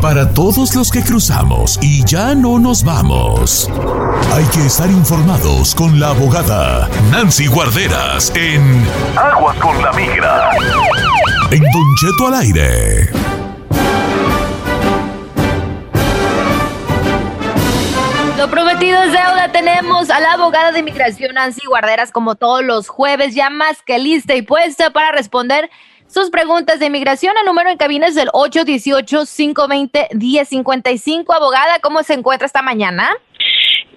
Para todos los que cruzamos y ya no nos vamos, hay que estar informados con la abogada Nancy Guarderas en Aguas con la Migra. En Don Cheto al aire. Lo prometido es deuda. Tenemos a la abogada de inmigración Nancy Guarderas como todos los jueves, ya más que lista y puesta para responder sus preguntas de inmigración. El número en cabina es el 818-520-1055. Abogada, ¿cómo se encuentra esta mañana?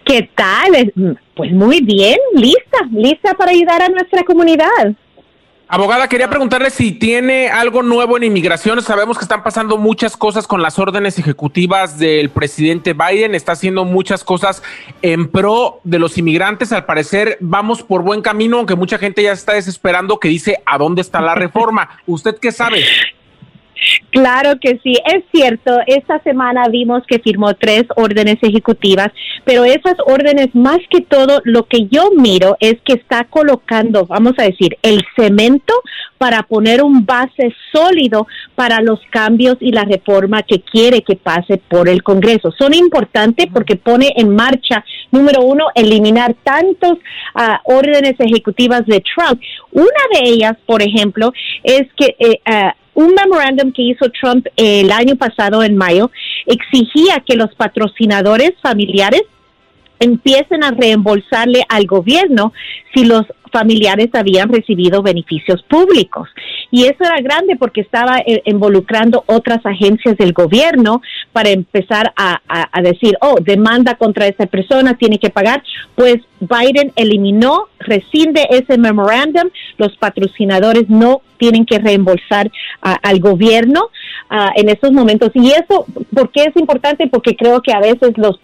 ¿Qué tal? Pues muy bien, lista, lista para ayudar a nuestra comunidad. Abogada, quería preguntarle si tiene algo nuevo en inmigración. Sabemos que están pasando muchas cosas con las órdenes ejecutivas del presidente Biden. Está haciendo muchas cosas en pro de los inmigrantes. Al parecer vamos por buen camino, aunque mucha gente ya está desesperando que dice a dónde está la reforma. ¿Usted qué sabe? Claro que sí, es cierto. Esta semana vimos que firmó tres órdenes ejecutivas, pero esas órdenes, más que todo, lo que yo miro es que está colocando, vamos a decir, el cemento para poner un base sólido para los cambios y la reforma que quiere que pase por el Congreso. Son importantes porque pone en marcha, número uno, eliminar tantos ah, órdenes ejecutivas de Trump. Una de ellas, por ejemplo, es que eh, ah, un memorándum que hizo Trump el año pasado, en mayo, exigía que los patrocinadores familiares empiecen a reembolsarle al gobierno si los familiares habían recibido beneficios públicos. Y eso era grande porque estaba eh, involucrando otras agencias del gobierno para empezar a, a, decir, oh, demanda contra esa persona, tiene que pagar. Pues Biden eliminó, rescinde ese memorándum, los patrocinadores no tienen que reembolsar al gobierno en esos momentos. Y eso, ¿por qué es importante? Porque creo que a veces los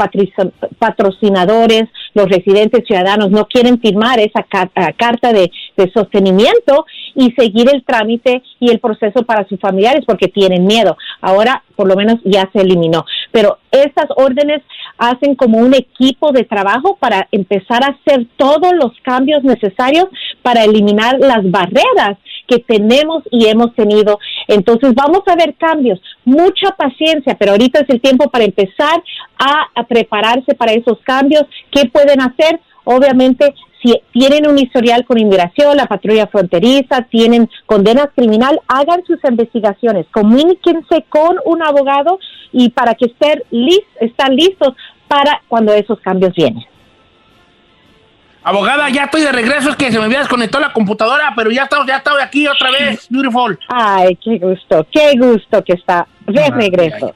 patrocinadores, los residentes ciudadanos no quieren firmar esa carta de sostenimiento y seguir el trámite y el proceso para sus familiares porque tienen miedo. Ahora, por lo menos, ya se eliminó. Pero estas órdenes hacen como un equipo de trabajo para empezar a hacer todos los cambios necesarios para eliminar las barreras que tenemos y hemos tenido. Entonces vamos a ver cambios, mucha paciencia, pero ahorita es el tiempo para empezar a, a prepararse para esos cambios. ¿Qué pueden hacer? Obviamente si tienen un historial con inmigración, la patrulla fronteriza, tienen condenas criminal, hagan sus investigaciones, comuníquense con un abogado y para que estén, están listos para cuando esos cambios vienen. Abogada, ya estoy de regreso, es que se me había desconectado la computadora, pero ya estamos, ya estoy aquí otra vez, beautiful. Ay, qué gusto, qué gusto que está de regreso.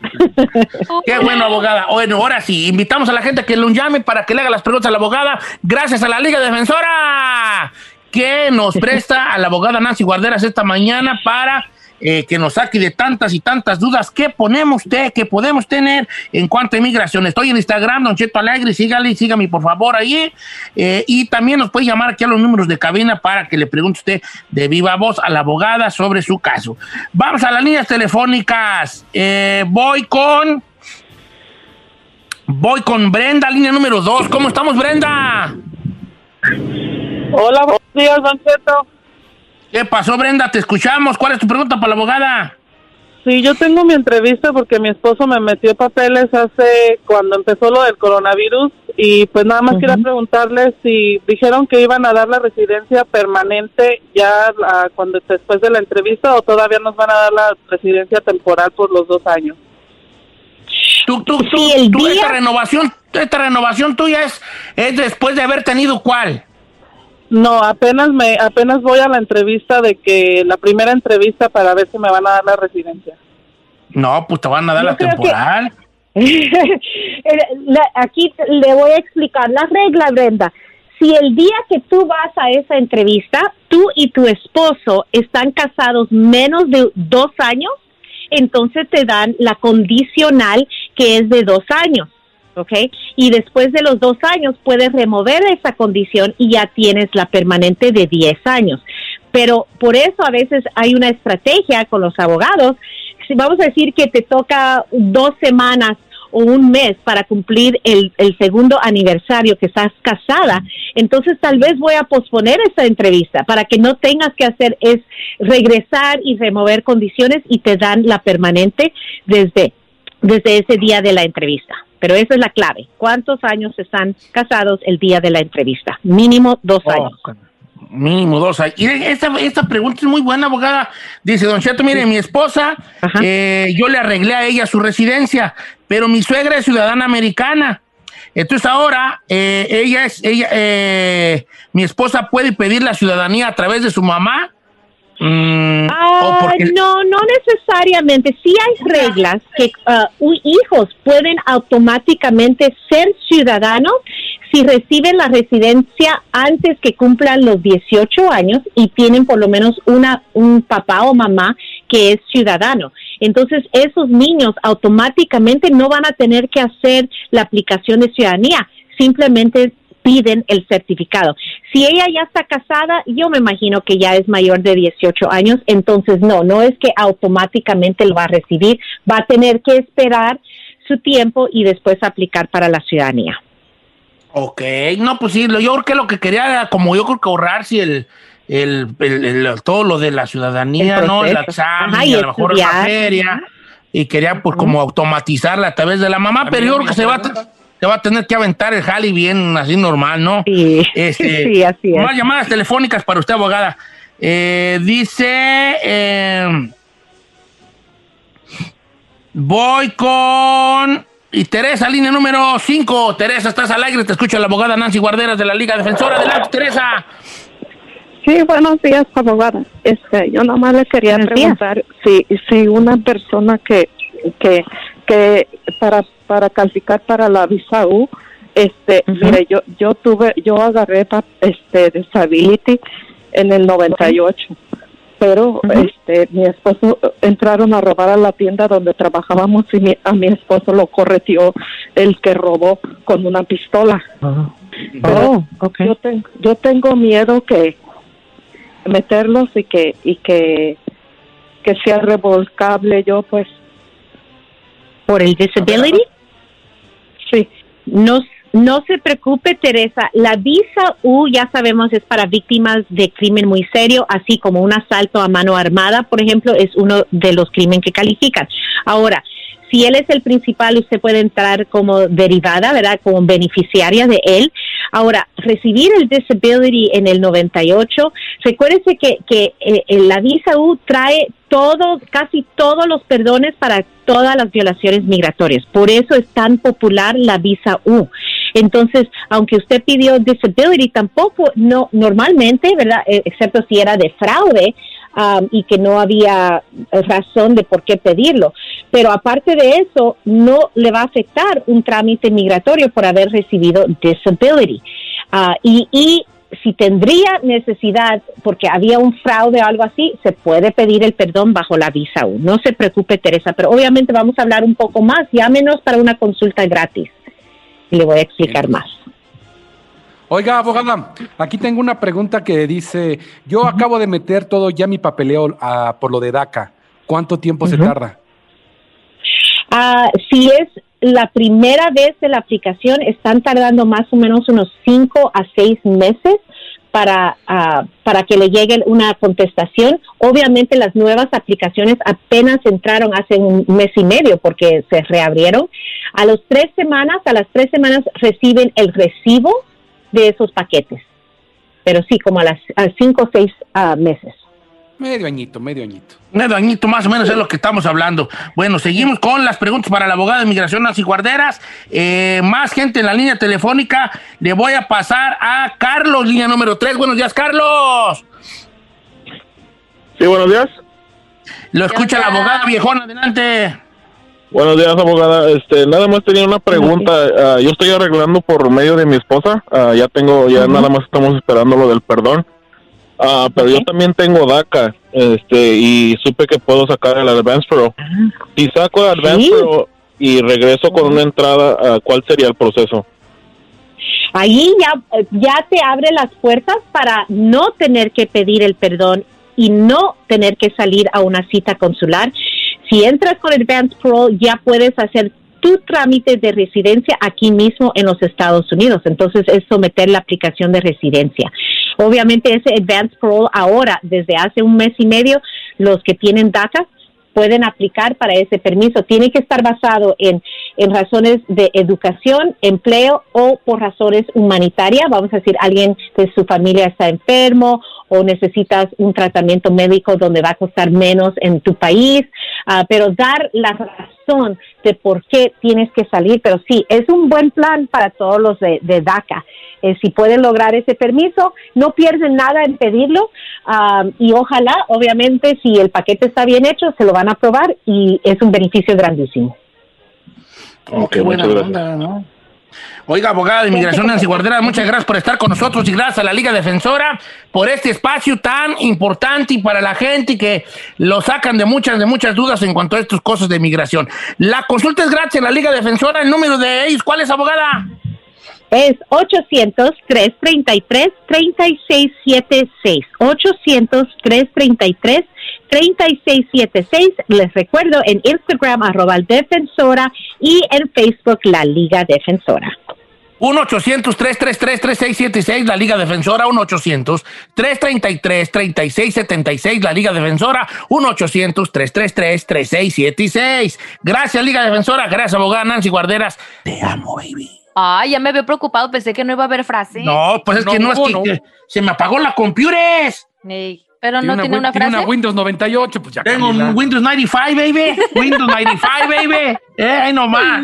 Qué bueno, abogada. Bueno, ahora sí, invitamos a la gente que lo llame para que le haga las preguntas a la abogada, gracias a la Liga Defensora, que nos presta a la abogada Nancy Guarderas esta mañana para eh, que nos saque de tantas y tantas dudas que ponemos usted, que podemos tener en cuanto a inmigración. Estoy en Instagram, Don Cheto Alegre, sígale, sígame por favor ahí. Eh, y también nos puede llamar aquí a los números de cabina para que le pregunte usted de viva voz a la abogada sobre su caso. Vamos a las líneas telefónicas. Eh, voy con. Voy con Brenda, línea número dos. ¿Cómo estamos, Brenda? Hola, buenos días, Don Cheto. ¿Qué pasó, Brenda? Te escuchamos. ¿Cuál es tu pregunta para la abogada? Sí, yo tengo mi entrevista porque mi esposo me metió papeles hace cuando empezó lo del coronavirus y pues nada más quería preguntarle si dijeron que iban a dar la residencia permanente ya cuando después de la entrevista o todavía nos van a dar la residencia temporal por los dos años. Tú, tú, tú, tú, esta renovación, esta renovación tuya es, es después de haber tenido cuál? No, apenas me apenas voy a la entrevista de que la primera entrevista para ver si me van a dar la residencia. No, pues te van a dar la temporal. Aquí le voy a explicar la regla, Brenda. Si el día que tú vas a esa entrevista, tú y tu esposo están casados menos de dos años, entonces te dan la condicional que es de dos años. ¿Ok? Y después de los dos años puedes remover esa condición y ya tienes la permanente de 10 años. Pero por eso a veces hay una estrategia con los abogados. Si vamos a decir que te toca dos semanas o un mes para cumplir el, el, segundo aniversario que estás casada, entonces tal vez voy a posponer esa entrevista para que no tengas que hacer es regresar y remover condiciones y te dan la permanente desde, desde ese día de la entrevista. Pero esa es la clave. ¿Cuántos años están casados el día de la entrevista? Mínimo dos oh, años. Mínimo dos años. Y esta, esta pregunta es muy buena, abogada. Dice, don Cheto, mire, mi esposa, eh, yo le arreglé a ella su residencia, pero mi suegra es ciudadana americana. Entonces ahora eh, ella es, ella, eh, mi esposa puede pedir la ciudadanía a través de su mamá Mm, ah, no, no necesariamente. Sí hay reglas que uh, hijos pueden automáticamente ser ciudadanos si reciben la residencia antes que cumplan los 18 años y tienen por lo menos una un papá o mamá que es ciudadano. Entonces, esos niños automáticamente no van a tener que hacer la aplicación de ciudadanía, simplemente piden el certificado. Si ella ya está casada, yo me imagino que ya es mayor de 18 años, entonces no, no es que automáticamente lo va a recibir, va a tener que esperar su tiempo y después aplicar para la ciudadanía. Ok, no, pues sí, yo creo que lo que quería era como yo creo que ahorrar si el, el, todo lo de la ciudadanía, ¿no? El examen, y a lo mejor la feria, y quería pues como automatizarla a través de la mamá, pero yo creo que se va a te va a tener que aventar el jali bien así normal, ¿no? Sí, este, sí así es. Más llamadas telefónicas para usted, abogada. Eh, dice, eh, voy con... Y Teresa, línea número 5. Teresa, estás al aire, te escucho la abogada Nancy Guarderas de la Liga Defensora. Adelante, Teresa. Sí, buenos días, abogada. Este, yo nada más le quería preguntar si, si una persona que, que, que para para calificar para la visa U, este, mire, yo yo tuve yo agarré este disability en el 98. Pero este mi esposo entraron a robar a la tienda donde trabajábamos y a mi esposo lo corretió el que robó con una pistola. Oh, okay. yo, tengo yo tengo miedo que meterlos y que y que que sea revolcable yo pues por el disability Sí. No, no se preocupe, Teresa. La visa U, ya sabemos, es para víctimas de crimen muy serio, así como un asalto a mano armada, por ejemplo, es uno de los crímenes que califican. Ahora, si él es el principal, usted puede entrar como derivada, ¿verdad? Como beneficiaria de él. Ahora, recibir el disability en el 98, recuérdese que, que eh, la visa U trae todo, casi todos los perdones para todas las violaciones migratorias. Por eso es tan popular la visa U. Entonces, aunque usted pidió disability, tampoco, no, normalmente, ¿verdad? Eh, excepto si era de fraude, Um, y que no había razón de por qué pedirlo. Pero aparte de eso, no le va a afectar un trámite migratorio por haber recibido disability. Uh, y, y si tendría necesidad, porque había un fraude o algo así, se puede pedir el perdón bajo la visa U. No se preocupe, Teresa, pero obviamente vamos a hablar un poco más, ya menos para una consulta gratis. Y le voy a explicar más. Oiga, abogada, aquí tengo una pregunta que dice, yo acabo de meter todo ya mi papeleo ah, por lo de DACA. ¿Cuánto tiempo se tarda? Ah, si es la primera vez de la aplicación, están tardando más o menos unos cinco a seis meses, para, ah, para que le llegue una contestación. Obviamente las nuevas aplicaciones apenas entraron hace un mes y medio porque se reabrieron. A las tres semanas, a las tres semanas reciben el recibo de esos paquetes. Pero sí, como a las cinco o seis ah, meses. Medio añito, medio añito. Medio añito más o menos es lo que estamos hablando. Bueno, seguimos con las preguntas para la abogada de migración Nancy Guarderas. Eh, más gente en la línea telefónica. Le voy a pasar a Carlos, línea número 3. Buenos días, Carlos. Sí, buenos días. Lo escucha la abogada viejona, adelante. Buenos días, abogada. Este, nada más tenía una pregunta. Ah, yo estoy arreglando por medio de mi esposa. Ah, ya tengo, ya nada más estamos esperando lo del perdón. Ah, pero yo también tengo DACA, este, y supe que puedo sacar el Advance Pro. Si saco el Advance Sí. Pro y regreso con una entrada, ah, ¿cuál sería el proceso? Ahí ya, ya te abre las puertas para no tener que pedir el perdón y no tener que salir a una cita consular. Si entras con Advance Pro, ya puedes hacer tu trámite de residencia aquí mismo en los Estados Unidos. Entonces es someter la aplicación de residencia. Obviamente ese Advance Pro ahora, desde hace un mes y medio, los que tienen DACA pueden aplicar para ese permiso. Tiene que estar basado en, en razones de educación, empleo o por razones humanitarias. Vamos a decir, alguien de su familia está enfermo o necesitas un tratamiento médico donde va a costar menos en tu país, Ah, pero dar la razón de por qué tienes que salir. Pero sí, es un buen plan para todos los de, de DACA. Eh, si pueden lograr ese permiso, no pierden nada en pedirlo ah, y ojalá, obviamente, si el paquete está bien hecho, se lo van a aprobar y es un beneficio grandísimo. Oh, qué buena muchas onda, ¿no? Oiga, abogada de inmigración Nancy Guardera, muchas gracias por estar con nosotros y gracias a la Liga Defensora por este espacio tan importante y para la gente que lo sacan de muchas, de muchas dudas en cuanto a estas cosas de inmigración. La consulta es gratis en la Liga Defensora. El número de ellos, ¿cuál es, abogada? Es 800-333-3676. 800-333-3676. Les recuerdo en Instagram, arroba defensora y en Facebook, la Liga Defensora. 1-800-333-3676, la Liga Defensora, 1-800-333-3676, la Liga Defensora, 1-800-333-3676. Gracias, Liga Defensora, gracias, abogada Nancy Guarderas. Te amo, baby. Ay, ya me había preocupado, pensé que no iba a haber frase. No, pues es que no, es que, no. que se me apagó la computers. Ey, pero no tiene una, tiene frase. una Windows 98, pues ya Tengo un Windows 95, baby. Windows 95, baby. Eh, ahí nomás.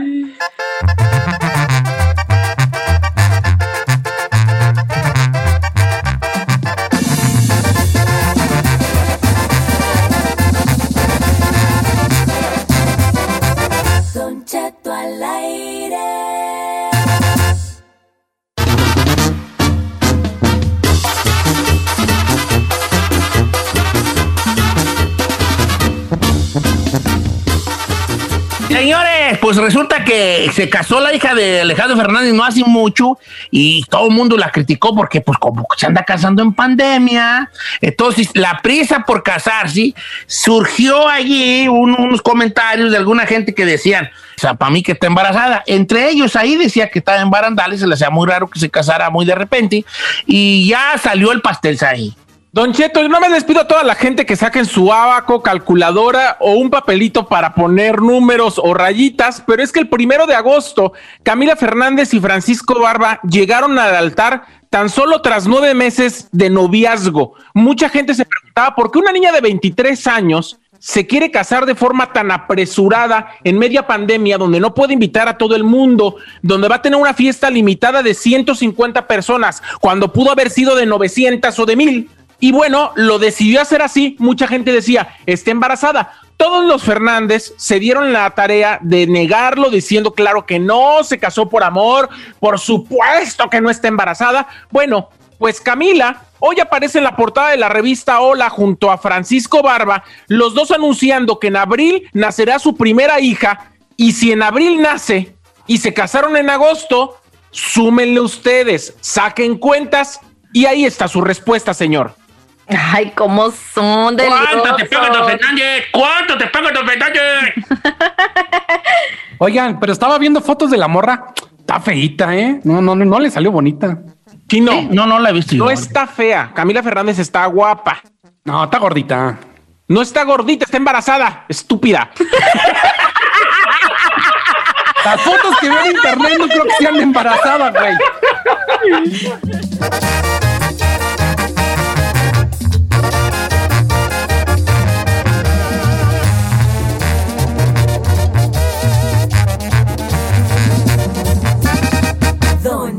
Señores, pues resulta que se casó la hija de Alejandro Fernández no hace mucho y todo el mundo la criticó porque pues como se anda casando en pandemia. Entonces la prisa por casarse surgió allí un- unos comentarios de alguna gente que decían, o sea, para mí que está embarazada. Entre ellos ahí decía que estaba en barandales, se le hacía muy raro que se casara muy de repente y ya salió el pastel ahí. Don Cheto, no me despido a toda la gente que saquen su abaco, calculadora o un papelito para poner números o rayitas, pero es que el primero de agosto, Camila Fernández y Francisco Barba llegaron al altar tan solo tras nueve meses de noviazgo. Mucha gente se preguntaba por qué una niña de 23 años se quiere casar de forma tan apresurada en media pandemia, donde no puede invitar a todo el mundo, donde va a tener una fiesta limitada de 150 personas, cuando pudo haber sido de 900 o de 1000. Y bueno, lo decidió hacer así. Mucha gente decía, está embarazada. Todos los Fernández se dieron la tarea de negarlo, diciendo, claro que no, se casó por amor, por supuesto que no está embarazada. Bueno, pues Camila hoy aparece en la portada de la revista Hola junto a Francisco Barba, los dos anunciando que en abril nacerá su primera hija y si en abril nace y se casaron en agosto, súmenle ustedes, saquen cuentas y ahí está su respuesta, señor. Ay, cómo son de ¿Cuánto te paga Don Fernández? ¿Cuánto te paga Don Fernández? Oigan, pero estaba viendo fotos de la morra. Está feíta, ¿eh? No, no, no, no le salió bonita. Chino. ¿Eh? No, no la he visto yo. No está fea. Camila Fernández está guapa. No, está gordita. No está gordita, está embarazada. Estúpida. Las fotos que veo en internet no creo que sean embarazadas, güey.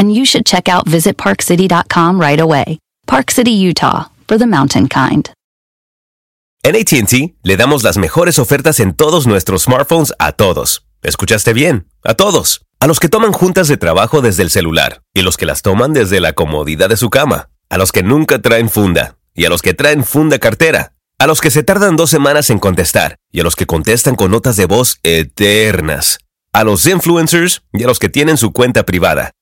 And you should check out visitparkcity.com right away. Park City, Utah, for the mountain kind. En ATT le damos las mejores ofertas en todos nuestros smartphones a todos. ¿Escuchaste bien? A todos. A los que toman juntas de trabajo desde el celular y los que las toman desde la comodidad de su cama. A los que nunca traen funda y a los que traen funda cartera. A los que se tardan dos semanas en contestar y a los que contestan con notas de voz eternas. A los influencers y a los que tienen su cuenta privada.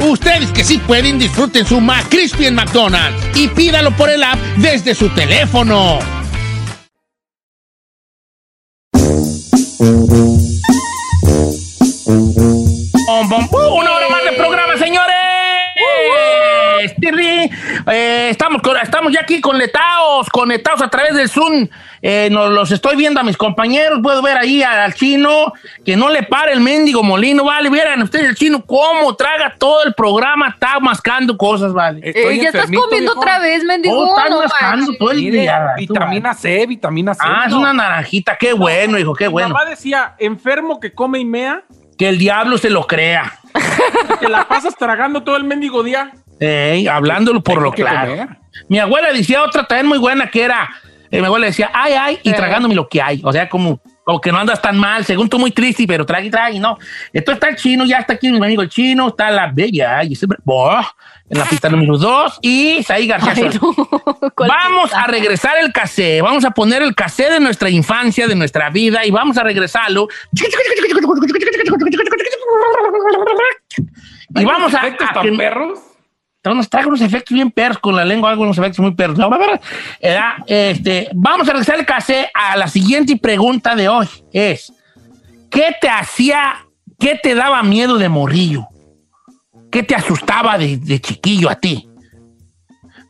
Ustedes que sí pueden, disfruten su McCrispy en McDonald's y pídalo por el app desde su teléfono. Eh, estamos, con- estamos ya aquí conectados, conectados a través del Zoom. Eh, nos los estoy viendo a mis compañeros. Puedo ver ahí al chino que no le para el mendigo molino, vale. Vieran ustedes el chino cómo traga todo el programa, está mascando cosas, vale. Eh, ya estás comiendo otra vez, mendigo. Oh, estás no mascando todo el Mire, día. vitamina C, vitamina C. Ah, es una naranjita. Qué bueno, hijo, qué Mi bueno. mamá decía, enfermo que come y mea, Que el diablo se lo crea. que la pasas tragando todo el mendigo día. Hablándolo por lo claro. comer. Mi abuela decía otra también muy buena que era, eh, mi abuela decía, ay, ay, y Sí. tragándome lo que hay. O sea, como, como que no andas tan mal, según tú muy triste, pero trague, trague, no. Entonces está el chino, ya está aquí mi amigo el chino, está la bella, y siempre, boh, en la pista número dos, y Saí García. Ay, Solís. no. ¿Cuál Vamos pista? a regresar el cassé, vamos a poner el cassé de nuestra infancia, de nuestra vida, y vamos a regresarlo. Y vamos a, efectos a tan que- perros? Nos trae unos efectos bien perros con la lengua, algunos efectos muy perros. Este, vamos a regresar el cassé a la siguiente pregunta de hoy. Es, ¿qué te hacía, qué te daba miedo de morrillo? ¿Qué te asustaba de, de chiquillo a ti?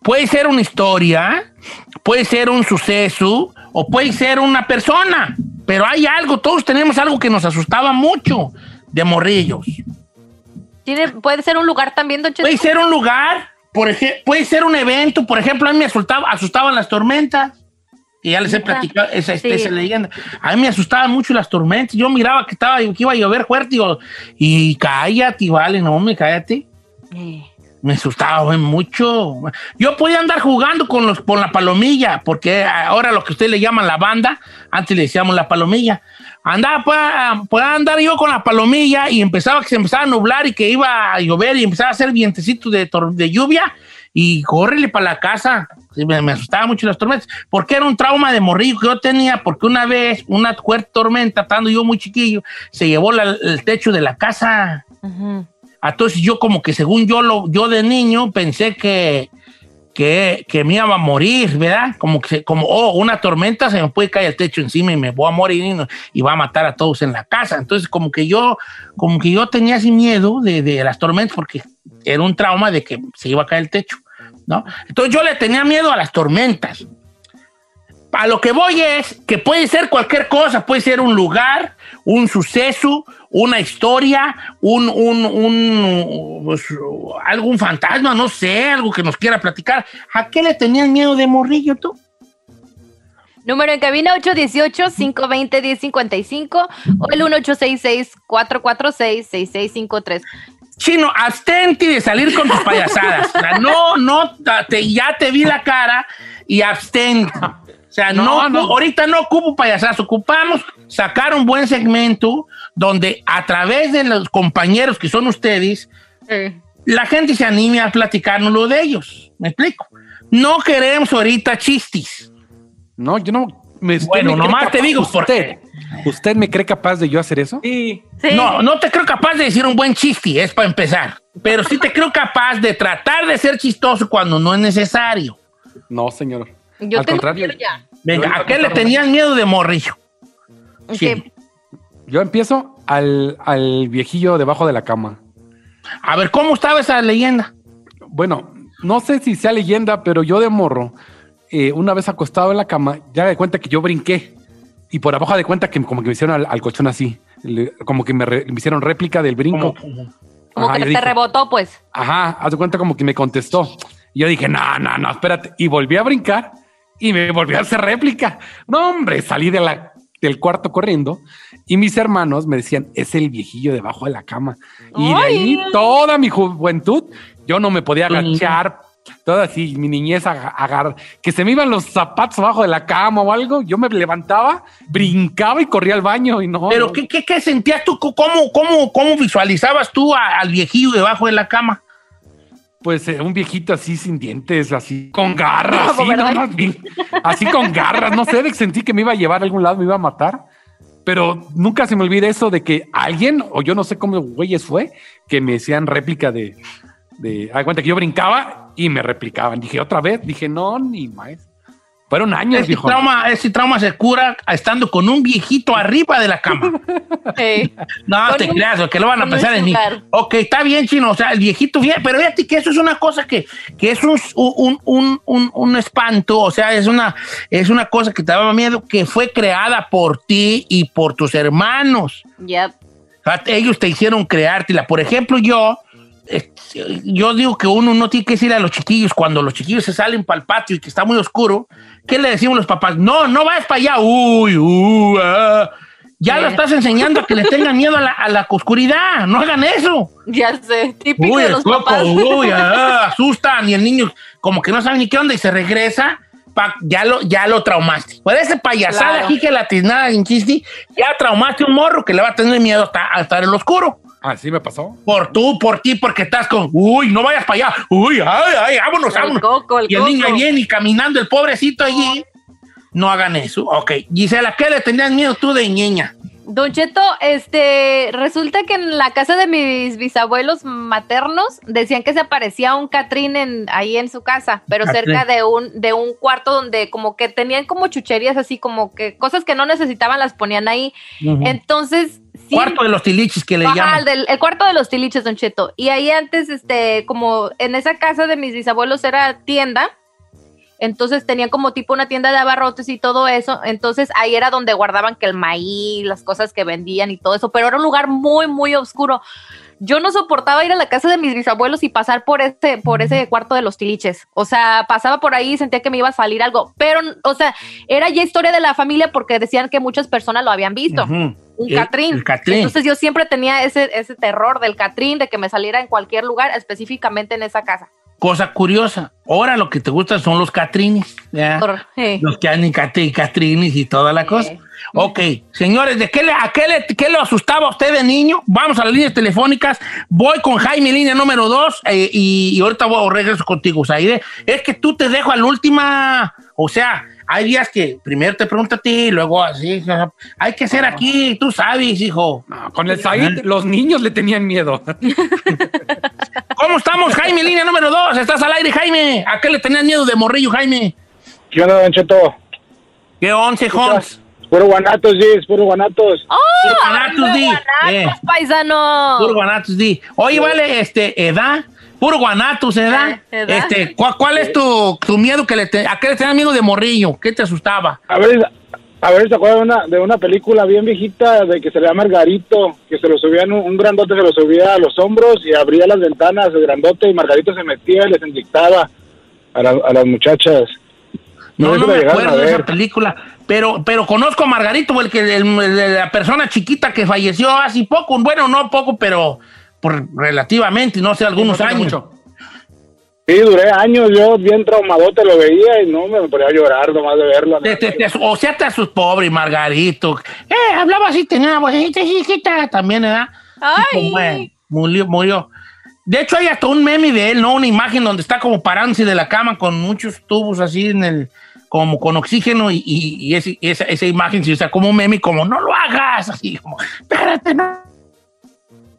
Puede ser una historia, puede ser un suceso o puede ser una persona, pero hay algo, todos tenemos algo que nos asustaba mucho de morrillos. Tiene- puede ser un lugar también, Don Cheto. Puede ser un lugar, por ejemplo, puede ser un evento, por ejemplo, a mí me asustaba, asustaban las tormentas. Y ya les he platicado esa, Sí. esa leyenda. A mí me asustaban mucho las tormentas. Yo miraba que, estaba, que iba a llover fuerte y, digo, y cállate, vale, no me cállate. Me asustaba mucho. Yo podía andar jugando con, los, con la palomilla, porque ahora lo que ustedes le llaman la banda, antes le decíamos la palomilla. Andaba, podía, podía andar yo con la palomilla y empezaba que se empezaba a nublar y que iba a llover y empezaba a hacer vientecito de, de lluvia y córrele para la casa. Me, me asustaba mucho las tormentas, porque era un trauma de morrillo que yo tenía, porque una vez una fuerte tormenta, estando yo muy chiquillo, se llevó la- el techo de la casa. Entonces yo como que según yo lo, yo de niño pensé que, que, que me iba a morir, ¿verdad? Como que como oh, una tormenta se me puede caer el techo encima y me voy a morir y, y va a matar a todos en la casa. Entonces como que yo como que yo tenía ese miedo de, de las tormentas porque era un trauma de que se iba a caer el techo, ¿no? Entonces yo le tenía miedo a las tormentas. A lo que voy es que puede ser cualquier cosa, puede ser un lugar, un suceso, una historia, un, un, un, pues, algún fantasma, no sé, algo que nos quiera platicar. ¿A qué le tenías miedo de morrillo tú? Número en cabina 818-520-1055 o el 1866-446-6653. Chino, abstente de salir con tus payasadas. O sea, no, no, te- ya te vi la cara y abstente. O sea, no, no, ahorita no ocupo payasadas, ocupamos sacar un buen segmento donde a través de los compañeros que son ustedes, la gente se anime a platicarnos lo de ellos. ¿Me explico? No queremos ahorita chistes. No, yo no. Me, Bueno, me nomás te digo, usted. ¿Usted me cree capaz de yo hacer eso? Sí. No, no te creo capaz de decir un buen chiste, es para empezar. Pero sí te creo capaz de tratar de ser chistoso cuando no es necesario. No, señor. Yo Al tengo contrario. miedo ya. Venga, ¿a qué le tenías miedo de morrillo? Ok. Yo empiezo al, al viejillo debajo de la cama. A ver, ¿cómo estaba esa leyenda? Bueno, no sé si sea leyenda, pero yo de morro, eh, una vez acostado en la cama, ya de cuenta que yo brinqué. Y por abajo de cuenta que como que me hicieron al, al colchón así. Le- como que me, re- me hicieron réplica del brinco. Como Ajá, que te dije, rebotó, pues. Ajá, haz de cuenta como que me contestó. Y yo dije, no, no, no, espérate. Y volví a brincar y me volví a hacer réplica. No, hombre, salí de la, del cuarto corriendo y mis hermanos me decían, es el viejillo debajo de la cama. Y de ahí toda mi juventud, yo no me podía agachar. Toda así, mi niñez aga- agar, que se me iban los zapatos abajo de la cama o algo, yo me levantaba, brincaba y corría al baño y no. Pero no. ¿qué, qué, qué sentías tú? ¿Cómo, cómo, cómo visualizabas tú a- al viejillo debajo de la cama? Pues eh, un viejito así sin dientes, así con garras, así, ¿verdad? no, más bien, así con garras, no sé, de- sentí que me iba a llevar a algún lado, me iba a matar, pero nunca se me olvida eso de que alguien, o yo no sé cómo güeyes fue, que me hacían réplica de, de, de cuenta que yo brincaba y me replicaban. Dije otra vez, dije no, ni más. Fueron años, Ese viejo. trauma, ese trauma se cura estando con un viejito arriba de la cama. No, Con te un- creas, que lo van a pensar en mí. Ok, está bien, chino, o sea, el viejito, bien, pero fíjate que eso es una cosa que, que es un, un, un, un, un espanto, o sea, es una, es una cosa que te daba miedo, que fue creada por ti y por tus hermanos. Yep. O sea, Ellos te hicieron creártela. Por ejemplo, yo, yo digo que uno no tiene que decir a los chiquillos cuando los chiquillos se salen para el patio y que está muy oscuro. ¿Qué le decimos los papás? No, no vayas para allá. Uy, uy, ah. Ya lo estás enseñando a que le tengan miedo a la, a la oscuridad. No hagan eso. Ya sé, típico Uy, de el los coco, papás. uy, ah, asustan y el niño como que no sabe ni qué onda y se regresa. pa- ya, lo, ya lo traumaste. Por ese payasada Claro. aquí que la tiznada en chiste, ya traumaste un morro que le va a tener miedo hasta, a estar en lo oscuro. Así me pasó. Por tú, por ti, porque estás con, uy, no vayas para allá, uy, ay, ay, vámonos, El vámonos. coco, el y el niño coco. viene y caminando el pobrecito allí. No hagan eso. Ok. Gisela, ¿qué le tenías miedo tú de ñeña? Don Cheto, este, resulta que en la casa de mis bisabuelos maternos decían que se aparecía un Catrín en, ahí en su casa, pero Catrín. cerca de un, de un cuarto donde como que tenían como chucherías así, como que cosas que no necesitaban las ponían ahí. Entonces. Cuarto de los tilichis que le Ajá, llaman. el, del- el cuarto de los tiliches, Don Cheto. Y ahí antes, este, como en esa casa de mis bisabuelos era tienda. Entonces tenían como tipo una tienda de abarrotes y todo eso. Entonces ahí era donde guardaban que el maíz, las cosas que vendían y todo eso. Pero era un lugar muy, muy oscuro. Yo no soportaba ir a la casa de mis bisabuelos y pasar por ese, por ese cuarto de los tiliches. O sea, pasaba por ahí y sentía que me iba a salir algo. Pero, o sea, era ya historia de la familia porque decían que muchas personas lo habían visto. Un El- Catrín. el Catrín. Entonces yo siempre tenía ese, ese terror del Catrín, de que me saliera en cualquier lugar, específicamente en esa casa. Cosa curiosa, ahora lo que te gustan son los catrines, ¿ya? Eh. los que han y catrines y toda la cosa. Ok, señores, ¿de qué le, a qué le, qué le asustaba a usted de niño? Vamos a las líneas telefónicas. Voy con Jaime, línea número dos, eh, y, y ahorita voy a regreso contigo, Zaire. Es que tú te dejo a la última, o sea, hay días que primero te pregunto a ti, luego así. Hay que ser aquí, tú sabes, hijo. Con el Said, los niños le tenían miedo. ¿Cómo estamos, Jaime, línea número dos? Estás al aire, Jaime. ¿A qué le tenías miedo de morrillo, Jaime? ¿Qué onda, Don Cheto? ¿Qué once, Hans? Puro guanatos, Gis, puro guanatos. ¡Oh! Puro guanatos, di. Eh. paisano! Puro guanatos, di. Oye, vale, este, edad. Puro guanatos, edad. edad. Este, ¿cuál, cuál es tu, tu miedo que le te, a qué le tenías miedo de morrillo? ¿Qué te asustaba? A ver, a ver, ¿se acuerdan de una, de una película bien viejita de que se le llama Margarito? Que se lo subían, un, un grandote se lo subía a los hombros y abría las ventanas, el grandote, y Margarito se metía y les inyectaba a, la- a las muchachas. No, me acuerdo de esa película, pero, pero conozco a Margarito, el que, el- el- la persona chiquita que falleció hace poco, bueno, no poco, pero por relativamente, no sé, algunos no años. mucho. Sí, duré años, yo bien traumadote lo veía y no me ponía a llorar nomás de verlo. Te- te- te- o sea, te sus pobre Margarito. Eh, hablaba así, tenía vocecita chiquita también, ¿verdad? Ay. Bueno, murió, murió. De hecho, hay hasta un meme de él, ¿no? Una imagen donde está como parándose de la cama con muchos tubos así en el, como con oxígeno y, y- y ese- esa, esa imagen se usa como un meme, como no lo hagas, así como, espérate, no.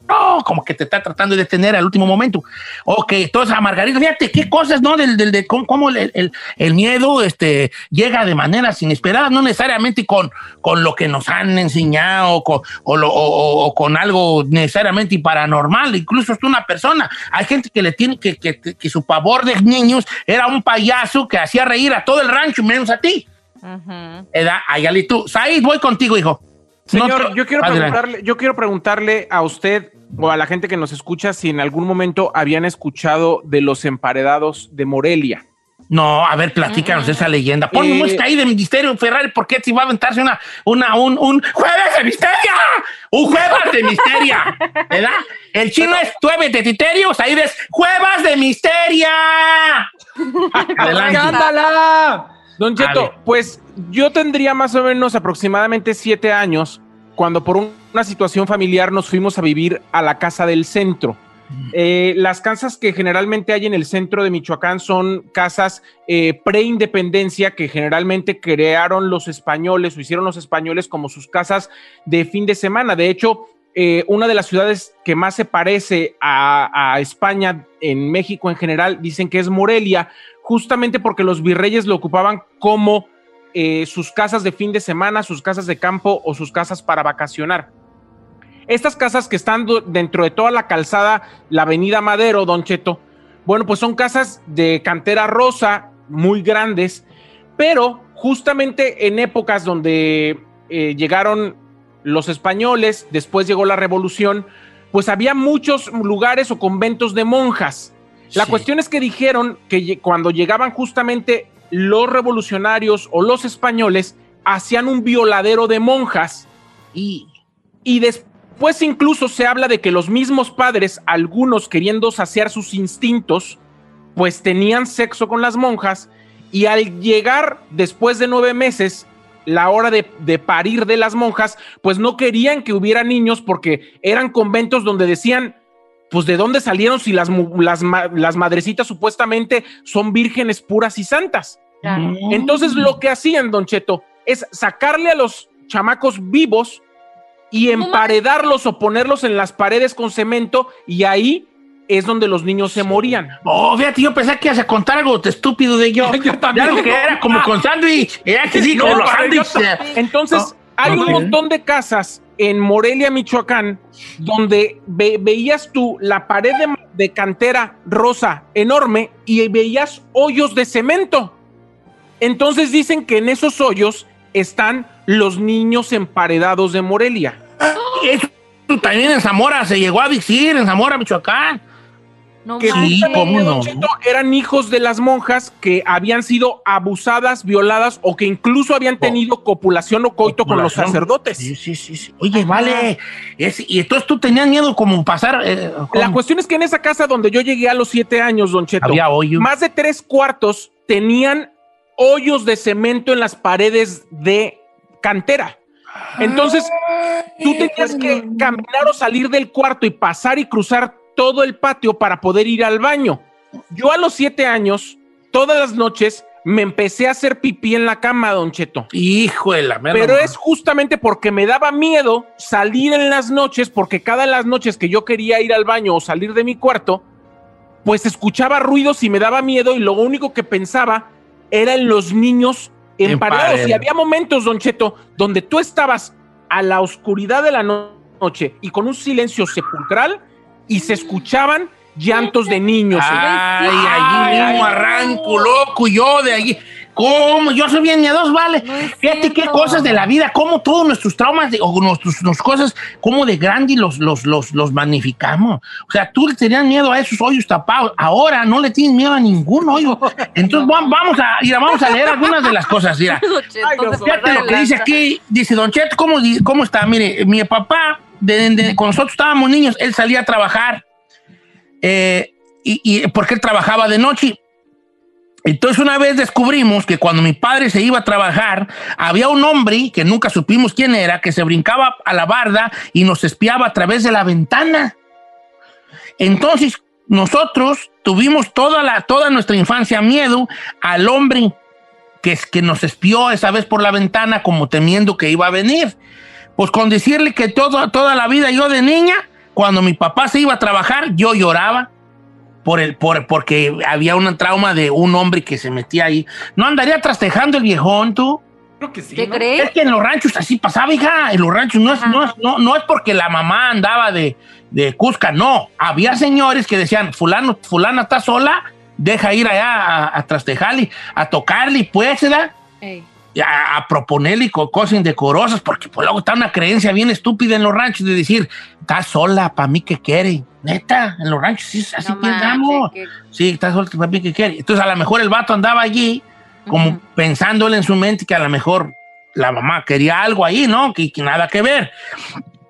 No, como que te está tratando de detener al último momento. Ok, entonces a Margarita, fíjate qué cosas, ¿no? Del, del, de cómo, cómo el, el- el miedo este, llega de maneras inesperadas, no necesariamente con, con lo que nos han enseñado con- o, lo- o- o- o con algo necesariamente paranormal, incluso es una persona. Hay gente que le tiene que, que, que su pavor de niños era un payaso que hacía reír a todo el rancho, menos a ti. ¿Edad? Ayali, tú. Said, voy contigo, hijo. No Señor, te- yo quiero preguntarle, yo quiero preguntarle a usted o a la gente que nos escucha si en algún momento habían escuchado de los emparedados de Morelia. No, a ver, platícanos esa leyenda. Ponme Eh, música ahí de Misterio Ferrari, porque si va a aventarse una, una, un, un jueves de misteria. Un jueves de misteria. ¿Verdad? El chino es jueves de titerios, ahí ves jueves de misteria. Adelante. Don Cheto, pues yo tendría más o menos aproximadamente siete años cuando por un- una situación familiar nos fuimos a vivir a la casa del centro. Eh, las casas que generalmente hay en el centro de Michoacán son casas eh, pre-independencia que generalmente crearon los españoles o hicieron los españoles como sus casas de fin de semana. De hecho, eh, una de las ciudades que más se parece a, a España en México en general dicen que es Morelia, justamente porque los virreyes lo ocupaban como eh, sus casas de fin de semana, sus casas de campo o sus casas para vacacionar. Estas casas que están dentro de toda la calzada, la avenida Madero, Don Cheto, bueno, pues son casas de cantera rosa, muy grandes, pero justamente en épocas donde eh, llegaron los españoles, después llegó la revolución, pues había muchos lugares o conventos de monjas. La cuestión es que dijeron que cuando llegaban justamente los revolucionarios o los españoles, hacían un violadero de monjas. Y, y después incluso se habla de que los mismos padres, algunos queriendo saciar sus instintos, pues tenían sexo con las monjas. Y al llegar después de nueve meses la hora de, de parir de las monjas, pues no querían que hubiera niños porque eran conventos donde decían, pues de dónde salieron si las, las, las madrecitas supuestamente son vírgenes puras y santas. Entonces lo que hacían, Don Cheto, es sacarle a los chamacos vivos y emparedarlos o ponerlos en las paredes con cemento y ahí es donde los niños se morían. Oh, fíjate, yo pensé que ibas a contar algo de estúpido de yo. Yo también. De algo que era como con sándwich. Era que sí, No, como los sándwiches. idiota. Entonces, hay un montón de casas en Morelia, Michoacán, donde ve- veías tú la pared de, de cantera rosa enorme y veías hoyos de cemento. Entonces dicen que en esos hoyos están los niños emparedados de Morelia. Eso también en Zamora se llegó a decir, en Zamora, Michoacán. No Que sí, cómo no. Eran hijos de las monjas que habían sido abusadas, violadas o que incluso habían tenido copulación o coito con los sacerdotes. Sí, sí, sí. sí. Oye, vale. Es- y entonces tú tenías miedo como pasar. eh, La cuestión es que en esa casa donde yo llegué a los siete años, Don Cheto, Había hoyos. más de tres cuartos tenían hoyos de cemento en las paredes de cantera. Entonces, tú tenías que caminar o salir del cuarto y pasar y cruzar todo el patio para poder ir al baño. Yo a los siete años, todas las noches, me empecé a hacer pipí en la cama, Don Cheto. Hijo de la merda, Pero mamá. es justamente porque me daba miedo salir en las noches, porque cada las noches que yo quería ir al baño o salir de mi cuarto, pues escuchaba ruidos y me daba miedo y lo único que pensaba era en los niños emparedados. Y había momentos, Don Cheto, donde tú estabas a la oscuridad de la no- noche y con un silencio sepulcral y se escuchaban llantos de niños. Ay, allí mismo arranco, loco, yo de allí. ¿Cómo? Yo soy bien miedoso, vale. Fíjate qué cosas de la vida, cómo todos nuestros traumas de- o nuestros, nuestras cosas, cómo de grande los, los, los, los magnificamos. O sea, tú le tenías miedo a esos hoyos tapados. Ahora no le tienes miedo a ningún hoyo. Entonces va- vamos a, mira, vamos a leer algunas de las cosas. Mira. Fíjate lo que dice aquí. Dice, Don Cheto, ¿cómo, cómo está? Mire, mi papá, de, cuando nosotros estábamos niños, él salía a trabajar. eh, y, porque él trabajaba de noche. Entonces una vez descubrimos que cuando mi padre se iba a trabajar, había un hombre que nunca supimos quién era, que se brincaba a la barda y nos espiaba a través de la ventana. Entonces nosotros tuvimos toda, la, toda nuestra infancia miedo al hombre que, que nos espió esa vez por la ventana como temiendo que iba a venir. Pues con decirle que todo, toda la vida yo de niña, cuando mi papá se iba a trabajar, yo lloraba por el, por, porque había un trauma de un hombre que se metía ahí. ¿No andaría trastejando el viejón tú? Creo que sí. ¿Qué ¿no? crees? Es que en los ranchos así pasaba, hija. En los ranchos no es, no es, no, no es porque la mamá andaba de, de Cusca, no. Había señores que decían, fulano, fulana está sola, deja ir allá a, a trastejarle, a tocarle, pues, ¿verdad? Y a, a proponerle co- cosas indecorosas, porque pues luego está una creencia bien estúpida en los ranchos de decir, está sola, para mí que quiere. Neta, en los ranchos sí, así No pensamos. manches, Sí, está sola, para mí que quiere. Entonces a lo mejor el vato andaba allí, como pensándole en su mente que a lo mejor la mamá quería algo ahí, ¿no? Que, que nada que ver.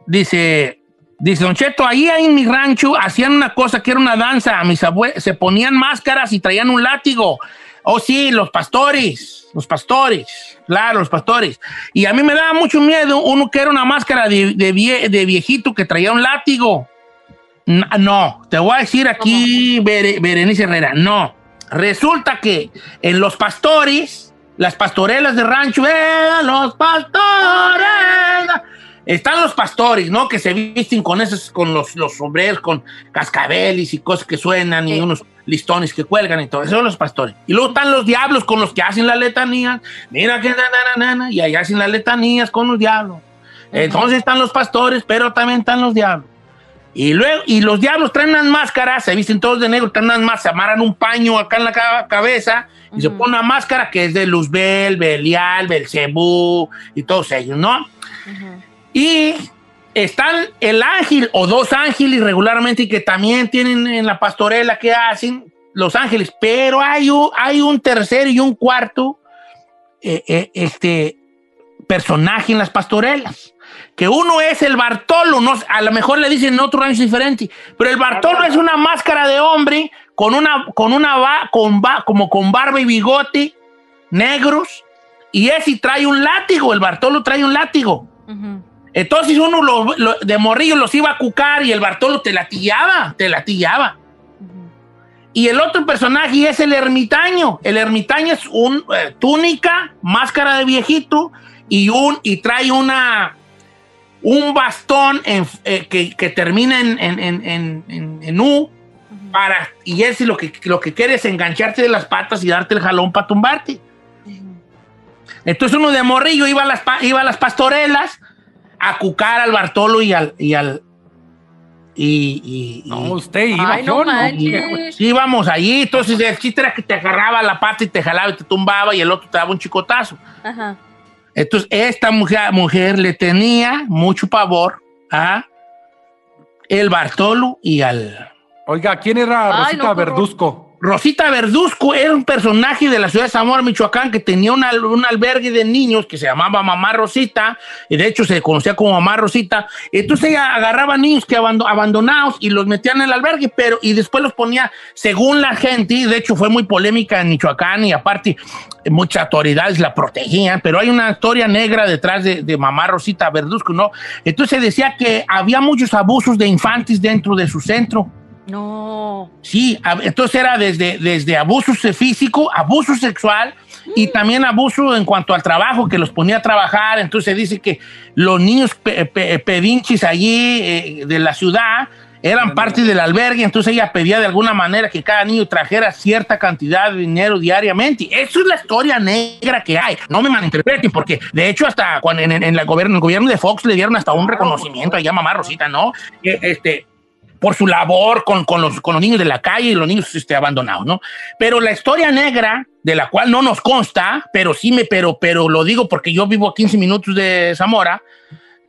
Dice, dice Don Cheto, ahí en mi rancho hacían una cosa que era una danza. Mis abuelos se ponían máscaras y traían un látigo. Oh, sí, los pastores, los pastores, claro, los pastores. Y a mí me daba mucho miedo uno que era una máscara de, de vie- de viejito que traía un látigo. N- No, te voy a decir aquí, Bere- Berenice Herrera, no. Resulta que en los pastores, las pastorelas de rancho, ¡eh, los pastores! Están los pastores, ¿no? Que se visten con esos, con los, los sombreros, con cascabeles y cosas que suenan y unos listones que cuelgan y todo. Esos son los pastores. Y luego están los diablos con los que hacen las letanías. Mira que na, na, na, y allá hacen las letanías con los diablos. Entonces están los pastores, pero también están los diablos. Y luego, y los diablos traen unas máscaras, se visten todos de negro, traen unas máscaras, se amarran un paño acá en la ca- cabeza y se pone una máscara que es de Luzbel, Belial, Belcebú y todos ellos, ¿no? Y están el ángel o dos ángeles regularmente que también tienen en la pastorela que hacen los ángeles, pero hay un, hay un tercero y un cuarto eh, eh, este, personaje en las pastorelas. Que uno es el Bartolo, no, a lo mejor le dicen en otro rancho diferente, pero el Bartolo es una máscara de hombre con una, con una va, con va- como con barba y bigote negros, y ese trae un látigo, el Bartolo trae un látigo. Entonces uno lo- lo- de morrillo los iba a cucar y el Bartolo te latillaba, te latillaba. Y el otro personaje es el ermitaño. El ermitaño es un eh, túnica, máscara de viejito y un y trae una un bastón en- eh, que, que termina en, en, en, U para y ese lo que lo que quiere es engancharte de las patas y darte el jalón para tumbarte. Entonces uno de morrillo iba a las, iba a las pastorelas a cucar al Bartolo y al, y al, y... y No, y- usted iba, Ay, yo no íbamos allí, entonces el chiste era que te agarraba la pata y te jalaba y te tumbaba y el otro te daba un chicotazo. Ajá. Entonces, esta mujer, mujer le tenía mucho pavor a el Bartolo y al... Oiga, ¿quién era Ay, Rosita no, horror. Verduzco? Rosita Verduzco era un personaje de la ciudad de Zamora, Michoacán, que tenía un albergue de niños que se llamaba Mamá Rosita, y de hecho se conocía como Mamá Rosita. Entonces ella agarraba niños que abando- abandonados y los metían en el albergue, pero y después los ponía según la gente, y de hecho fue muy polémica en Michoacán y aparte muchas autoridades la protegían, pero hay una historia negra detrás de, de Mamá Rosita Verduzco, ¿no? Entonces decía que había muchos abusos de infantes dentro de su centro. No. Sí, entonces era desde, desde abuso físico, abuso sexual y también abuso en cuanto al trabajo, que los ponía a trabajar. Entonces dice que los niños pe- pe- pedinchis allí eh, de la ciudad eran parte del albergue, entonces ella pedía de alguna manera que cada niño trajera cierta cantidad de dinero diariamente. Eso es la historia negra que hay. No me malinterpreten, porque de hecho hasta cuando en, en- en la gobierno, en el gobierno de Fox le dieron hasta un reconocimiento allá a mamá Rosita, ¿no? Este, por su labor con, con los, con los niños de la calle y los niños este, abandonados, ¿no? Pero la historia negra, de la cual no nos consta, pero sí me, pero, pero lo digo porque yo vivo a 15 minutos de Zamora,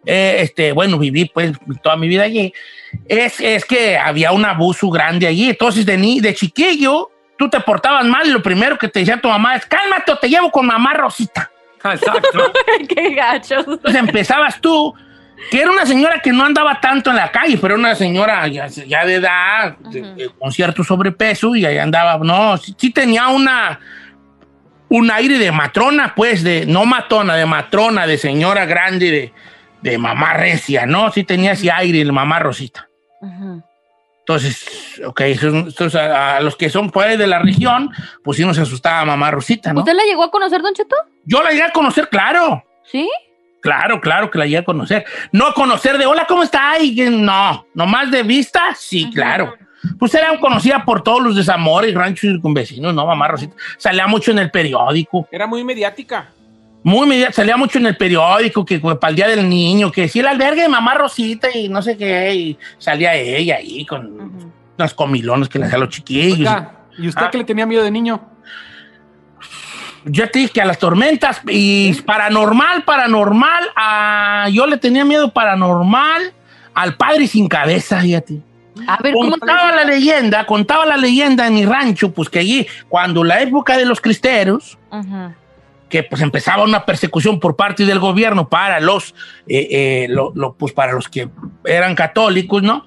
eh, este, bueno, viví pues toda mi vida allí, es, es que había un abuso grande allí. Entonces, de, ni, de chiquillo, tú te portabas mal y lo primero que te decía tu mamá es, cálmate o te llevo con mamá Rosita. Exacto. Qué gacho. Entonces empezabas tú, que era una señora que no andaba tanto en la calle, pero era una señora ya, ya de edad, de- de- con cierto sobrepeso, y ahí andaba, no, sí, sí tenía una, un aire de matrona, pues, de, no matona, de matrona, de señora grande, de, de mamá recia, ¿no? Sí tenía ese aire de mamá Rosita. Entonces, ok, entonces a, a los que son pues de la región, pues sí nos asustaba mamá Rosita, ¿no? ¿Usted la llegó a conocer, Don Cheto? Yo la llegué a conocer, claro. ¿Sí? Claro, claro que la llegué a conocer. No conocer de hola, ¿cómo está? Y que no, nomás de vista, sí, claro. Pues era conocida por todos los de Zamora y ranchos con vecinos, ¿no? Mamá Rosita. Salía mucho en el periódico. Era muy mediática. Muy media, salía mucho en el periódico, que que para el día del niño, que sí, el albergue de mamá Rosita y no sé qué, y salía ella ahí con unos comilones que le hacían a los chiquillos. Oiga, ¿y usted Ah. qué le tenía miedo de niño? Yo te dije que a las tormentas y paranormal, paranormal, a, yo le tenía miedo paranormal al padre sin cabeza, fíjate. A ver, ¿cómo contaba la leyenda, contaba la leyenda en mi rancho, pues que allí, cuando la época de los cristeros, que pues empezaba una persecución por parte del gobierno para los, eh, eh, lo- lo- pues para los que eran católicos, ¿no?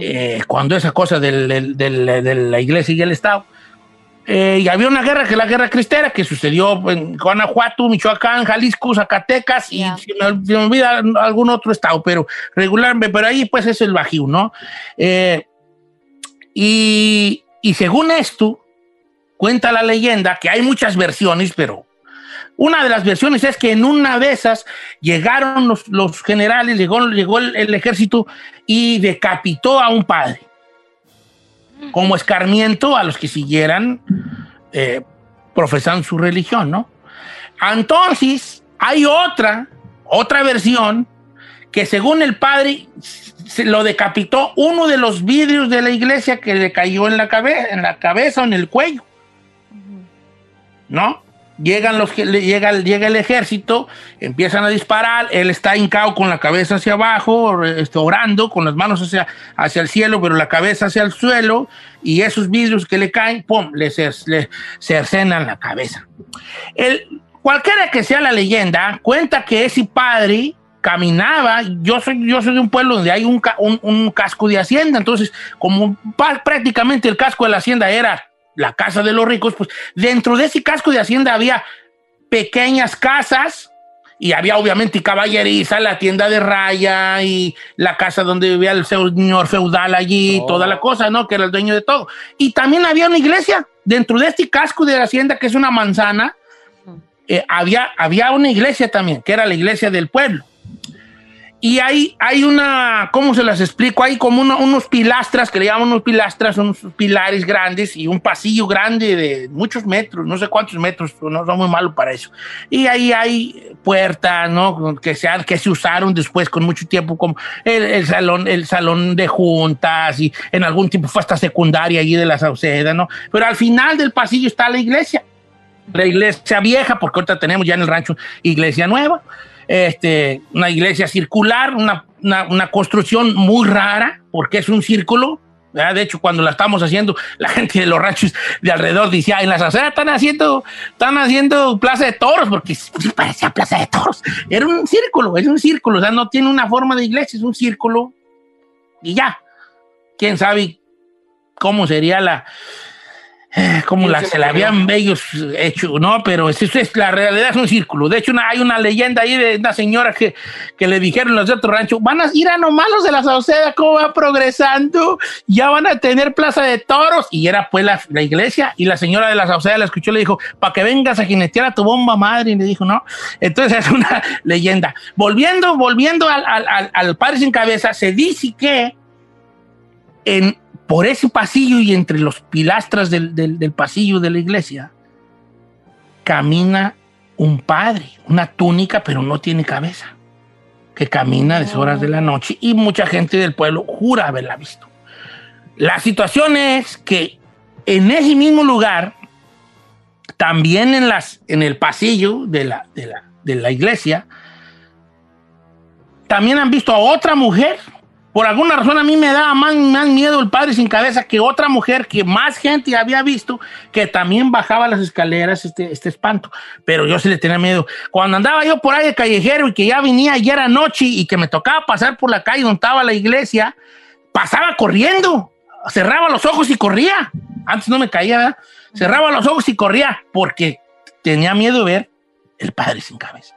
Eh, cuando esa cosa del- del- del- de la iglesia y el Estado. Eh, y había una guerra, que es la guerra cristera, que sucedió en Guanajuato, Michoacán, Jalisco, Zacatecas y se, me, se me olvida algún otro estado, pero regularmente, pero ahí pues es el Bajío, ¿no? Eh, y, y según esto, cuenta la leyenda que hay muchas versiones, pero una de las versiones es que en una de esas llegaron los, los generales, llegó, llegó el, el ejército y decapitó a un padre como escarmiento a los que siguieran eh, profesando su religión, ¿no? Entonces, hay otra, otra versión que según el padre se lo decapitó uno de los vidrios de la iglesia que le cayó en la, cabe- en la cabeza o en el cuello. ¿No? Llegan los, llega, el- llega el ejército, empiezan a disparar, él está hincado con la cabeza hacia abajo, este, orando, con las manos hacia, hacia el cielo, pero la cabeza hacia el suelo, y esos vidrios que le caen, ¡pum!, le, le cercenan la cabeza. El, cualquiera que sea la leyenda, cuenta que ese padre caminaba, yo soy, yo soy de un pueblo donde hay un, un- casco de hacienda, entonces como prácticamente el casco de la hacienda era la casa de los ricos, pues dentro de ese casco de hacienda había pequeñas casas y había obviamente caballeriza, la tienda de raya y la casa donde vivía el señor feudal allí, toda la cosa, ¿no? Que era el dueño de todo. Y también había una iglesia dentro de este casco de la hacienda, que es una manzana, eh, había, había una iglesia también, que era la iglesia del pueblo. Y hay, hay una, ¿cómo se las explico? Hay como unos pilastras, que le llaman unos pilastras, unos pilares grandes y un pasillo grande de muchos metros, no sé cuántos metros, no son muy malo para eso. Y ahí hay puertas, ¿no? Que se, que se usaron después con mucho tiempo, como el, salón, el salón de juntas y en algún tiempo fue hasta secundaria allí de la Sauceda, ¿no? Pero al final del pasillo está la iglesia. La iglesia vieja, porque ahorita tenemos ya en el rancho iglesia nueva este, una iglesia circular, una, una, construcción muy rara, porque es un círculo. De hecho, cuando la estamos haciendo, la gente de los ranchos de alrededor decía, en las aceras están haciendo, están haciendo plaza de toros, porque parecía plaza de toros. Era un círculo, es un círculo, o sea, no tiene una forma de iglesia, es un círculo y ya. ¿Quién sabe cómo sería la, como la, se la habían ellos hecho, ¿no? Pero es, es, la realidad es un círculo. De hecho, hay una leyenda ahí de una señora que, que le dijeron los de otro rancho, van a ir a nomás los de la Sauceda, cómo va progresando, ya van a tener plaza de toros. Y era pues la, la iglesia, y la señora de la Sauceda la escuchó y le dijo, para que vengas a jinetear a tu bomba madre, y le dijo, no. Entonces es una leyenda. Volviendo, volviendo al, al, al padre sin cabeza, se dice que en por ese pasillo y entre los pilastras del, pasillo de la iglesia, camina un padre, una túnica, pero no tiene cabeza, que camina a las horas de la noche y mucha gente del pueblo jura haberla visto. La situación es que en ese mismo lugar, también en, las, en el pasillo de la, de la, de la iglesia, también han visto a otra mujer por alguna razón a mí me daba más, miedo el padre sin cabeza que otra mujer que más gente había visto que también bajaba las escaleras este, este espanto. Pero yo sí le tenía miedo. Cuando andaba yo por ahí de callejero y que ya venía y era noche y que me tocaba pasar por la calle donde estaba la iglesia, pasaba corriendo. Cerraba los ojos y corría. Antes no me caía, ¿verdad? Cerraba los ojos y corría porque tenía miedo de ver el padre sin cabeza.